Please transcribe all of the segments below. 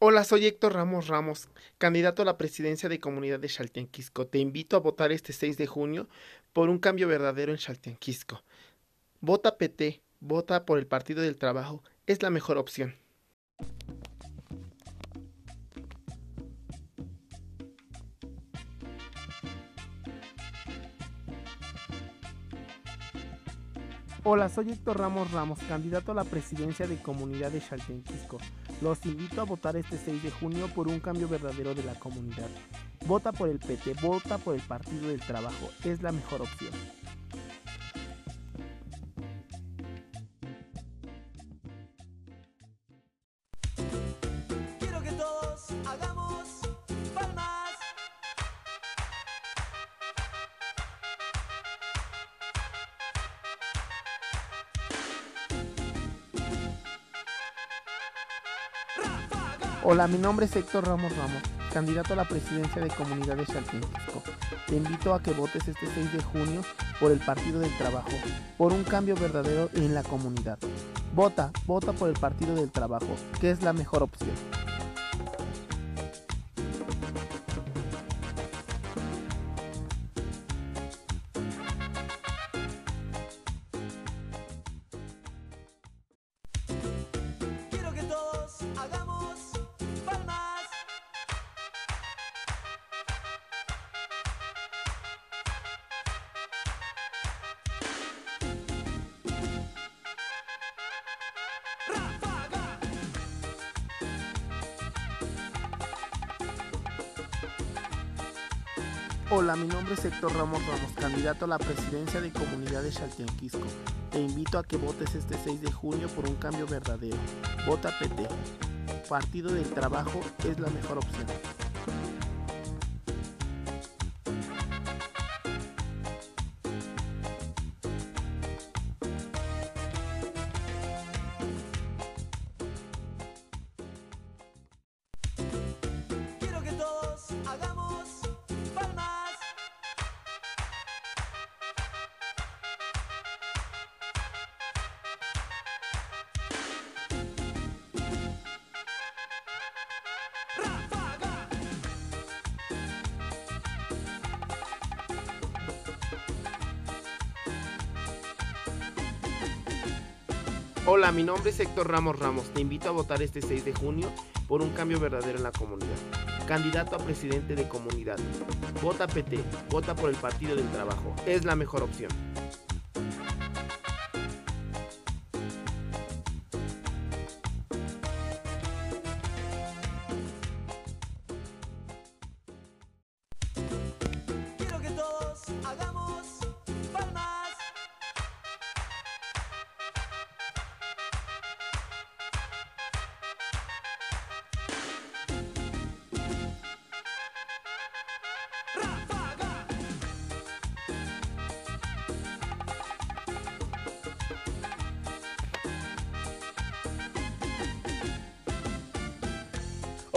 Hola, soy Héctor Ramos Ramos, candidato a la presidencia de Comunidad de Chaltianquisco. Te invito a votar este 6 de junio por un cambio verdadero en Chaltianquisco. Vota PT, vota por el Partido del Trabajo, es la mejor opción. Hola, soy Héctor Ramos Ramos, candidato a la presidencia de Comunidad de Chaltenquisco. Los invito a votar este 6 de junio por un cambio verdadero de la comunidad. Vota por el PT, vota por el Partido del Trabajo, es la mejor opción. Hola, mi nombre es Héctor Ramos Ramos, candidato a la presidencia de Comunidad de. Te invito a que votes este 6 de junio por el Partido del Trabajo, por un cambio verdadero en la comunidad. Vota, vota por el Partido del Trabajo, que es la mejor opción. Hola, mi nombre es Héctor Ramos Ramos, candidato a la presidencia de Comunidad de Chaltianquisco. Te invito a que votes este 6 de junio por un cambio verdadero. Vota PT. Partido del Trabajo es la mejor opción. Hola, mi nombre es Héctor Ramos Ramos. Te invito a votar este 6 de junio por un cambio verdadero en la comunidad. Candidato a presidente de comunidad. Vota PT, vota por el Partido del Trabajo. Es la mejor opción.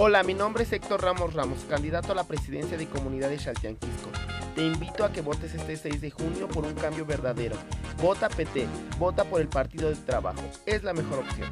Hola, mi nombre es Héctor Ramos Ramos, candidato a la presidencia de Comunidad de Chaltianquisco. Te invito a que votes este 6 de junio por un cambio verdadero. Vota PT, vota por el Partido del Trabajo. Es la mejor opción.